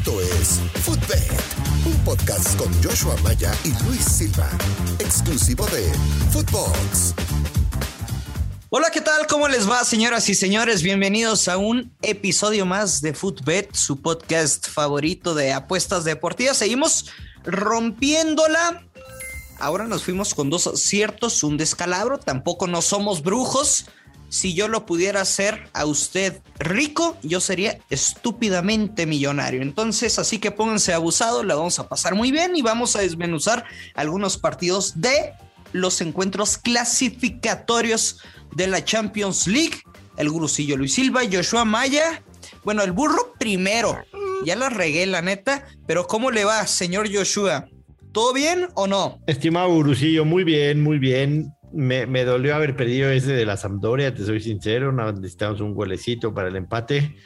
Esto es Footbed, un podcast con Joshua Maya y Luis Silva, exclusivo de Footbox. Hola, ¿qué tal? ¿Cómo les va, señoras y señores? Bienvenidos a un episodio más de Footbet, su podcast favorito de apuestas deportivas. Seguimos rompiéndola. Ahora nos fuimos con dos aciertos, un descalabro. Tampoco no somos brujos. Si yo lo pudiera hacer a usted rico, yo sería estúpidamente millonario. Entonces, así que pónganse abusados, la vamos a pasar muy bien y vamos a desmenuzar algunos partidos de los encuentros clasificatorios de la Champions League. El grusillo Luis Silva, Joshua Maya. Bueno, el burro primero. Ya la regué, la neta. Pero ¿cómo le va, señor Joshua? ¿Todo bien o no? Estimado Gurusillo, muy bien, muy bien. Me, me, dolió haber perdido ese de la Sampdoria, te soy sincero. Necesitamos un golecito para el empate.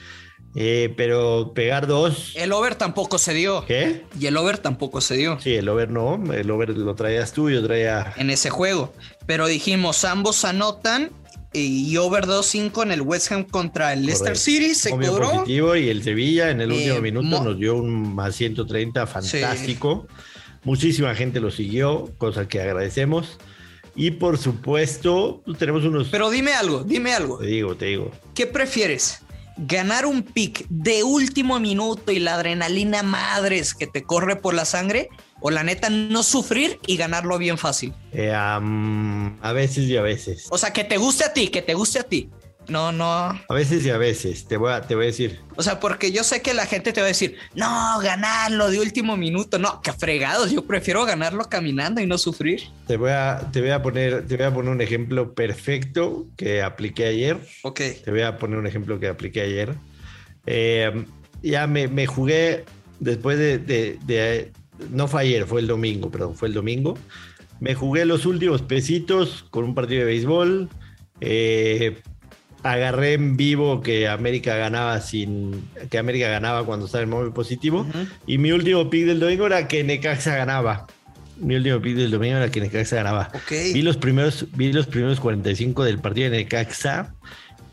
Eh, pero pegar dos. El over tampoco se dio. ¿Qué? Y el over tampoco se dio. Sí, el over no. El over lo traías tú, yo traía. En ese juego. Pero dijimos, ambos anotan y over 2-5 en el West Ham contra el Leicester City. Se cobró. positivo y el Sevilla en el Eh, último minuto nos dio un más 130 fantástico. Muchísima gente lo siguió, cosa que agradecemos. Y por supuesto, pues, tenemos unos. Pero dime algo, dime algo. te digo, te digo. ¿Qué prefieres? ¿Ganar un pick de último minuto y la adrenalina madres que te corre por la sangre? ¿O la neta no sufrir y ganarlo bien fácil? Eh, a veces y a veces. O sea, que te guste a ti, que te guste a ti. No, no. A veces y a veces. Te voy a, te voy a decir. O sea, porque yo sé que la gente te va a decir, no, ganarlo de último minuto. No, que fregados. Yo prefiero ganarlo caminando y no sufrir. Te voy a, te voy a poner, te voy a poner un ejemplo perfecto que apliqué ayer. Ok. Te voy a poner un ejemplo que apliqué ayer. Eh, ya me, me jugué después de, de- de- No fue ayer, fue el domingo, perdón, fue el domingo. Me jugué los últimos pesitos con un partido de béisbol. Eh, agarré en vivo que América ganaba sin. que América ganaba cuando estaba en móvil positivo. Y mi último pick del domingo era que Necaxa ganaba. Mi último pick del domingo era que Necaxa ganaba. Ok. Vi los primeros, vi los primeros 45 del partido de Necaxa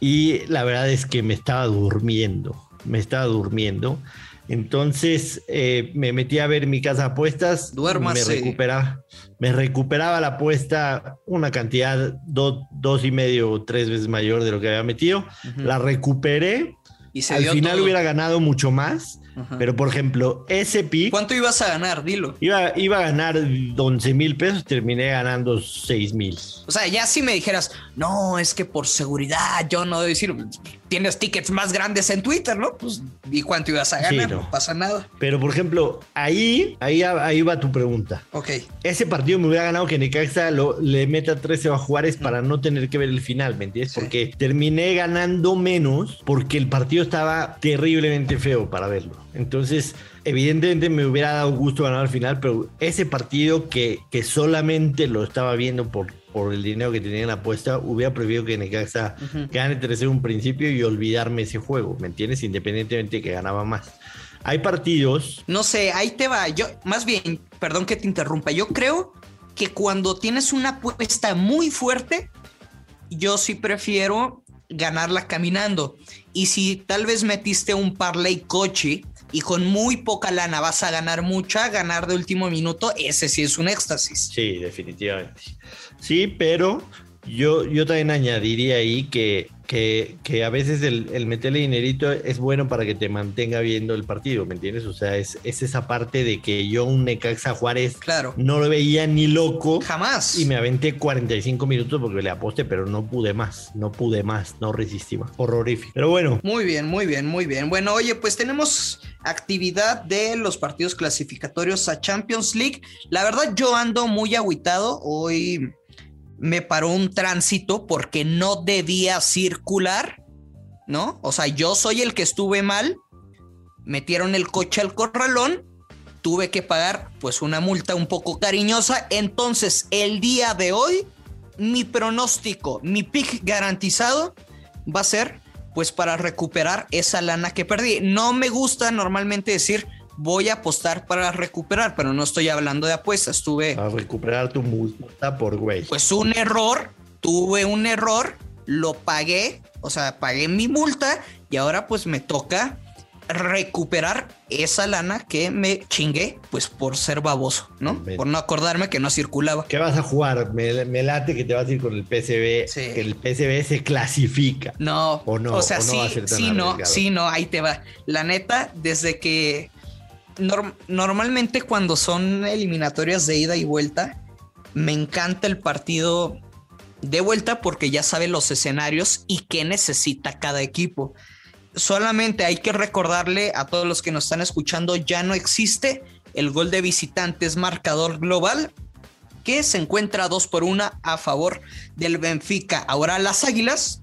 y la verdad es que me estaba durmiendo. Me estaba durmiendo. Entonces eh, me metí a ver mi casa de apuestas. Duérmase. Me recuperaba, me recuperaba la apuesta una cantidad do- dos y medio o tres veces mayor de lo que había metido. La recuperé. Y se Al final todo. hubiera ganado mucho más. Ajá. Pero por ejemplo, ese pick ¿Cuánto ibas a ganar? Dilo. iba, iba a ganar 11 mil pesos, terminé ganando 6 mil. O sea, ya si me dijeras, no, es que por seguridad yo no debo decir, tienes tickets más grandes en Twitter, ¿no? Pues, ¿y cuánto ibas a Sí, ganar? no. no. pasa nada. Pero por ejemplo, ahí, ahí, ahí va tu pregunta. Ok. Ese partido me hubiera ganado que Necaxa lo, le meta 13 a Juárez para no tener que ver el final, ¿me entiendes? Sí. Porque terminé ganando menos porque el partido estaba terriblemente feo para verlo. Entonces, evidentemente me hubiera dado gusto ganar al final, pero ese partido que, que solamente lo estaba viendo por, por el dinero que tenía en la apuesta, hubiera preferido que Necaxa Ujú. gane 3 un principio y olvidarme ese juego, ¿me entiendes? Independientemente de que ganaba más. Hay partidos No sé, ahí te va. Yo, más bien, perdón que te interrumpa. Yo creo que cuando tienes una apuesta muy fuerte, yo sí prefiero ganarla caminando. Y si tal vez metiste un parlay coche y con muy poca lana vas a ganar mucha, ganar de último minuto, ese sí es un éxtasis. Sí, definitivamente. Sí, pero yo, yo también añadiría ahí que, que, que a veces el, el meterle dinerito es bueno para que te mantenga viendo el partido, ¿me entiendes? O sea, es, es esa parte de que yo un Necaxa Juárez Claro. no lo veía ni loco. Jamás. Y me aventé 45 minutos porque le aposté, pero no pude más, no pude más, no resistí más. Horrorífico. Pero bueno, Muy bien, muy bien, muy bien. Bueno, oye, pues tenemos actividad de los partidos clasificatorios a Champions League. La verdad, yo ando muy agüitado. Hoy me paró un tránsito porque no debía circular, ¿no? O sea, yo soy el que estuve mal. Metieron el coche al corralón. Tuve que pagar pues una multa un poco cariñosa. Entonces, el día de hoy, mi pronóstico, mi pick garantizado va a ser pues para recuperar esa lana que perdí. No me gusta normalmente decir voy a apostar para recuperar, pero no estoy hablando de apuestas. Tuve a recuperar tu multa por güey. pues un error, tuve un error, lo pagué, o sea, pagué mi multa y ahora pues me toca recuperar esa lana que me chingué, pues por ser baboso, ¿no? Por no acordarme que no circulaba. ¿Qué vas a jugar? Me, late que te vas a ir con el PCB, que el PCB se clasifica. No, o no, o sea, sí, sí, no, sí, no, ahí te va. La neta, desde que normalmente cuando son eliminatorias de ida y vuelta, me encanta el partido de vuelta porque ya sabe los escenarios y qué necesita cada equipo solamente hay que recordarle a todos los que nos están escuchando, ya no existe el gol de visitantes marcador global que se encuentra dos por una a favor del Benfica. Ahora las Águilas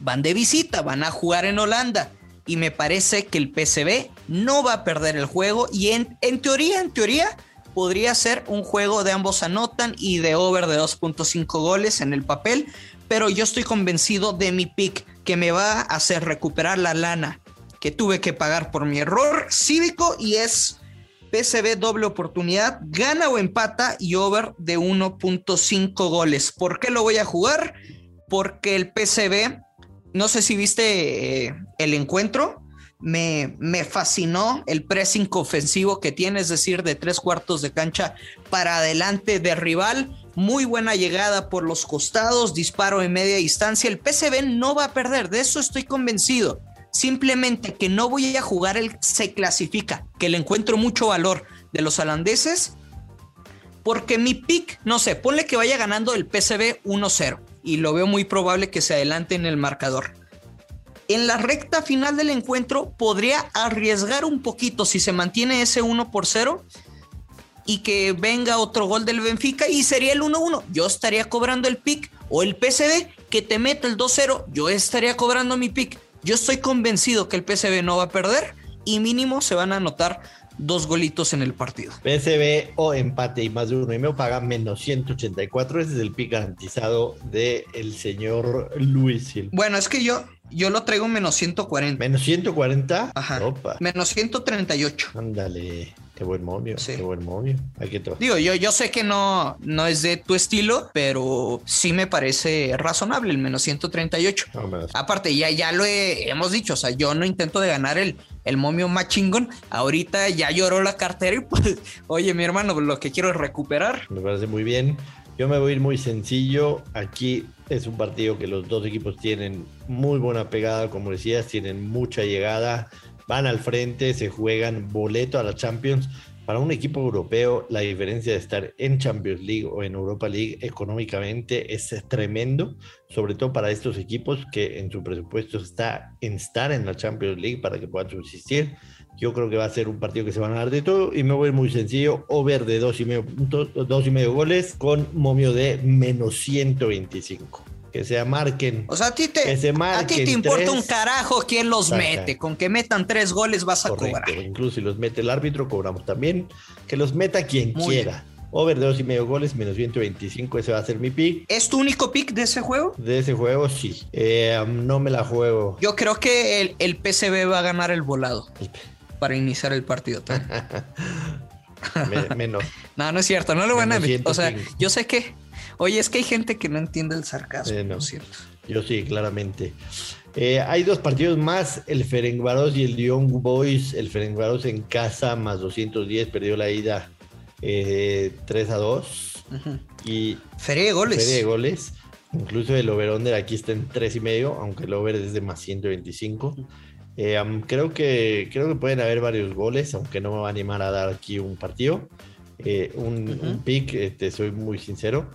van de visita, van a jugar en Holanda y me parece que el PCB no va a perder el juego y en, en teoría, en teoría podría ser un juego de ambos anotan y de over de 2.5 goles en el papel, pero yo estoy convencido de mi pick que me va a hacer recuperar la lana que tuve que pagar por mi error cívico y es PCB doble oportunidad, gana o empata y over de 1.5 goles. ¿Por qué lo voy a jugar? Porque el PCB, no sé si viste eh, el encuentro, me, me, fascinó el pressing ofensivo que tiene, es decir, de tres cuartos de cancha para adelante de rival muy buena llegada por los costados, disparo en media distancia. El PCB no va a perder, de eso estoy convencido. Simplemente que no voy a jugar el se clasifica, que le encuentro mucho valor de los holandeses, porque mi pick, no sé, ponle que vaya ganando el PCB 1-0 y lo veo muy probable que se adelante en el marcador. En la recta final del encuentro podría arriesgar un poquito si se mantiene ese 1 por 0 y que venga otro gol del Benfica y sería el 1-1. Yo estaría cobrando el pick o el PCB que te meta el 2-0. Yo estaría cobrando mi pick. Yo estoy convencido que el PCB no va a perder y mínimo se van a anotar dos golitos en el partido. PCB o empate y más de uno y me paga menos 184. Ese es el pick garantizado del el señor Luis Bueno, es que yo, yo lo traigo menos 140. ¿Menos 140? Ajá. Menos 138. Ándale. Qué buen momio, qué buen momio. Hay que Digo, yo, yo sé que no, no es de tu estilo, pero sí me parece razonable el menos 138. Aparte, ya, ya lo hemos dicho, o sea, yo no intento de ganar el, el momio más chingón. Ahorita ya lloró la cartera y pues, oye, mi hermano, lo que quiero es recuperar. Me parece muy bien. Yo me voy a ir muy sencillo. Aquí es un partido que los dos equipos tienen muy buena pegada, como decías, tienen mucha llegada van al frente, se juegan boleto a la Champions. Para un equipo europeo, la diferencia de estar en Champions League o en Europa League económicamente es tremendo, sobre todo para estos equipos que en su presupuesto está en estar en la Champions League para que puedan subsistir. Yo creo que va a ser un partido que se van a dar de todo y me voy muy sencillo, over de dos y medio puntos, dos y medio goles con momio de menos 125 que se marquen. O sea, a ti te, a ti te importa un carajo quién los mete. Con que metan tres goles vas a cobrar. Incluso si los mete el árbitro, cobramos también. Que los meta quien quiera. Over de dos y medio goles, menos 125, ese va a ser mi pick. ¿Es tu único pick de ese juego? De ese juego, sí. Eh, no me la juego. Yo creo que el, el PCB va a ganar el volado para iniciar el partido. menos. no, no es cierto, no lo van a O sea, yo sé que Oye, es que hay gente que no entiende el sarcasmo, eh, no. cierto? Yo sí, claramente. Eh, hay dos partidos más, el Ferencváros y el Young Boys. El Ferencváros en casa, más 210, perdió la ida 3 eh, a 2. Y feria de goles. Feria de goles. Incluso el over-under aquí está en 3 y medio, aunque el over es de más 125. creo, que, creo que pueden haber varios goles, aunque no me va a animar a dar aquí un partido. un, un, pick, este, soy muy sincero.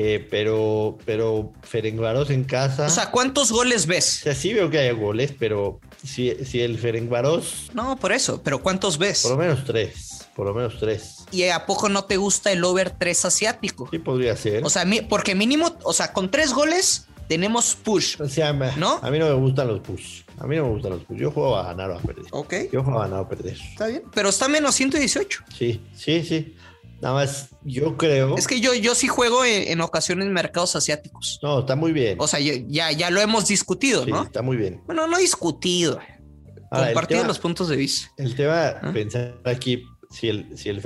Eh, pero, pero Ferencvaros en casa. O sea, ¿cuántos goles ves? O sea, sí veo que hay goles, pero si, si el Ferencvaros. No, por eso, pero ¿cuántos ves? Por lo menos tres. Por lo menos tres. ¿Y a poco no te gusta el over 3 asiático? Sí, podría ser. O sea, porque mínimo, o sea, con tres goles tenemos push. O sea, ¿no? A mí no me gustan los push. A mí no me gustan los push. Yo juego a ganar o a perder. Ok. Yo juego a ganar o a perder. Está bien. Pero está menos 118. Sí, sí, sí. Nada más, yo creo. Es que yo, yo sí juego en, ocasiones en mercados asiáticos. No, está muy bien. O sea, ya, ya lo hemos discutido, sí, ¿no? Está muy bien. Bueno, no discutido. compartido los puntos de vista. El tema, ¿Ah? pensar aquí, si el, si el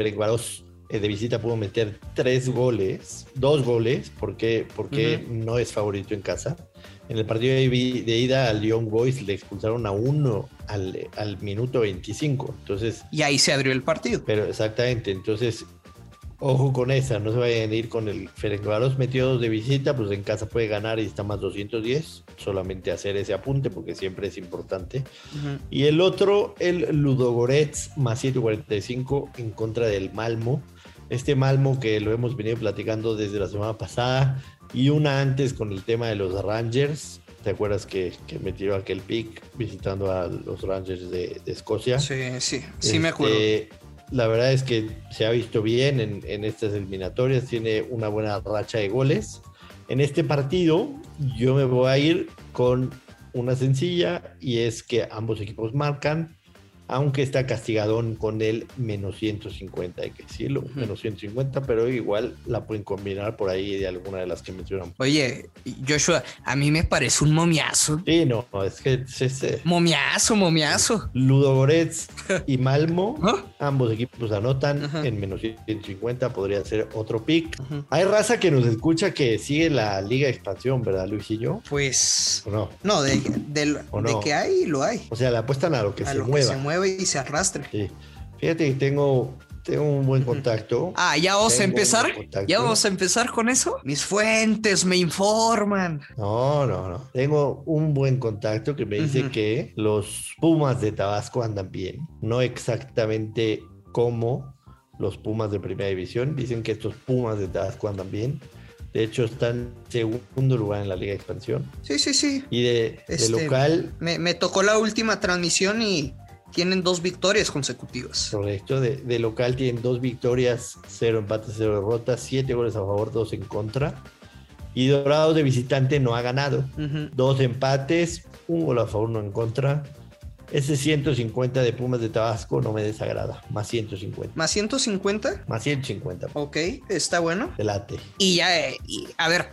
eh, de visita pudo meter tres goles, dos goles, porque, porque no es favorito en casa. En el partido de, de ida al Young Boys le expulsaron a uno al, al, minuto 25. Entonces, y ahí se abrió el partido. Pero exactamente, entonces ojo con esa, no se vayan a ir con el Ferencváros metió dos de visita, pues en casa puede ganar y está más 210, solamente hacer ese apunte porque siempre es importante. Y el otro, el Ludogorets más 145 en contra del Malmo. Este Malmo que lo hemos venido platicando desde la semana pasada y una antes con el tema de los Rangers. ¿Te acuerdas que, que me tiró aquel pick visitando a los Rangers de, Escocia? Sí, sí, sí me acuerdo. La verdad es que se ha visto bien en, estas eliminatorias, tiene una buena racha de goles. En este partido yo me voy a ir con una sencilla y es que ambos equipos marcan aunque está castigadón con el menos 150, hay que decirlo, menos 150, pero igual la pueden combinar por ahí de alguna de las que mencionamos. Oye, Joshua, a mí me parece un momiazo. Sí, no, es que es ese. Momiazo, momiazo. Ludogorets y Malmo, ambos equipos anotan en menos 150, podría ser otro pick. Hay raza que nos escucha que sigue la Liga de Expansión, ¿verdad, Luis y yo? Pues. ¿O no? No, de, que hay, lo hay. O sea, le apuestan a lo que se mueva y se arrastre. Sí. Fíjate que tengo, tengo un buen contacto. Ah, ya vamos a empezar. Ya vamos a empezar con eso. Mis fuentes me informan. No, no, no. Tengo un buen contacto que me dice que los Pumas de Tabasco andan bien. No exactamente como los Pumas de Primera División. Dicen que estos Pumas de Tabasco andan bien. De hecho, están en segundo lugar en la Liga de Expansión. Sí, sí, sí. Y de, este, local. Me, me, tocó la última transmisión y tienen dos victorias consecutivas. Correcto, de, local tienen dos victorias, cero empates, cero derrotas, siete goles a favor, dos en contra. Y Dorados de visitante no ha ganado. Dos empates, un gol a favor, uno en contra. Ese 150 de Pumas de Tabasco no me desagrada. Más 150. ¿Más 150? Más 150. Ok, está bueno. Delate. Y ya, eh, a ver,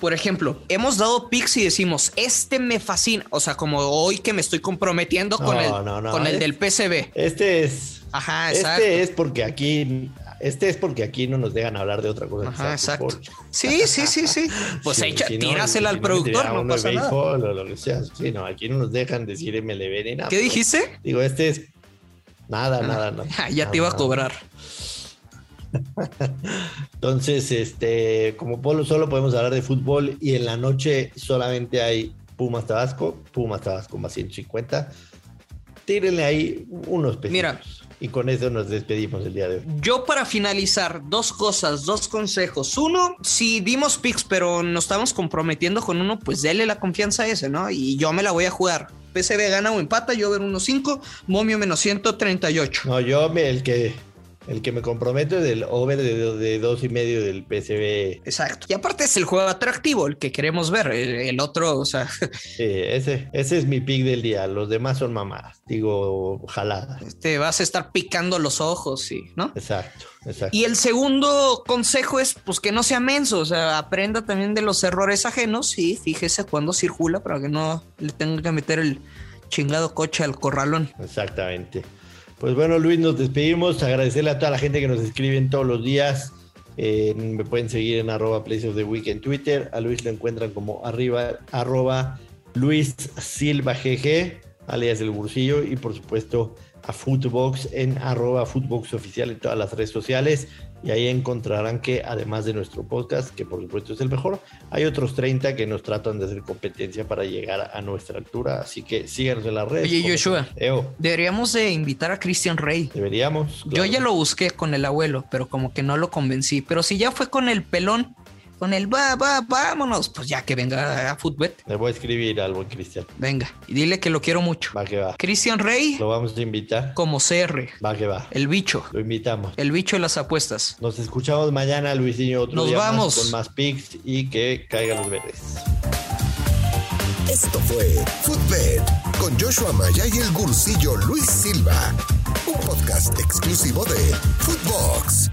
por ejemplo, hemos dado picks y decimos, este me fascina. O sea, como hoy que me estoy comprometiendo con el, con el del PCB. Este es. Ajá, este exacto. Este es porque aquí. Este es porque aquí no nos dejan hablar de otra cosa. Ajá, exacto. Sí, sí, sí, sí. Pues echa, tírasela al productor, no pasa nada. O lo que sea. Sí, no, aquí no nos dejan decir MLB ni nada. ¿Qué dijiste? Digo, este es. Nada, nada, nada. ya te iba a cobrar. Entonces, este, como Polo solo podemos hablar de fútbol y en la noche solamente hay Pumas Tabasco, Pumas Tabasco más 150. Tírenle ahí unos pesitos. Mira. Y con eso nos despedimos el día de hoy. Yo para finalizar, dos cosas, dos consejos. Uno, si dimos picks, pero nos estamos comprometiendo con uno, pues déle la confianza a ese, ¿no? Y yo me la voy a jugar. PCB gana o empata, yo ver 1.5, Momio menos 138. No, yo el que el que me comprometo es el over de, dos y medio del PCB. Exacto. Y aparte es el juego atractivo, el que queremos ver. El, otro, o sea. Sí, ese, ese es mi pick del día. Los demás son mamadas. Digo, jalada. Este, vas a estar picando los ojos, sí, ¿no? Exacto, exacto. Y el segundo consejo es, pues, que no sea menso. O sea, aprenda también de los errores ajenos y fíjese cuando circula para que no le tenga que meter el chingado coche al corralón. Exactamente. Pues bueno, Luis, nos despedimos. Agradecerle a toda la gente que nos escriben todos los días. Eh, me pueden seguir en arroba Place of the Week en Twitter. A Luis lo encuentran como arriba, arroba Luis Silva GG, alias El Bursillo. Y por supuesto a Footbox en arroba Footbox Oficial en todas las redes sociales y ahí encontrarán que además de nuestro podcast, que por supuesto es el mejor, hay otros 30 que nos tratan de hacer competencia para llegar a nuestra altura, así que síganos en las redes. Oye, Joshua, deberíamos de invitar a Christian Rey. Deberíamos. Yo ya lo busqué con el abuelo, pero como que no lo convencí, pero si ya fue con el pelón, con el va, va, vámonos, pues ya que venga a Footbet. Le voy a escribir algo buen Cristian. Venga, y dile que lo quiero mucho. Va que va. Cristian Rey. Lo vamos a invitar. Como CR. Va que va. El bicho. Lo invitamos. El bicho de las apuestas. Nos escuchamos mañana, Luisinho, otro Nos vamos. con más picks y que caigan los verdes. Esto fue Footbet con Joshua Maya y el gursillo Luis Silva, un podcast exclusivo de Footbox.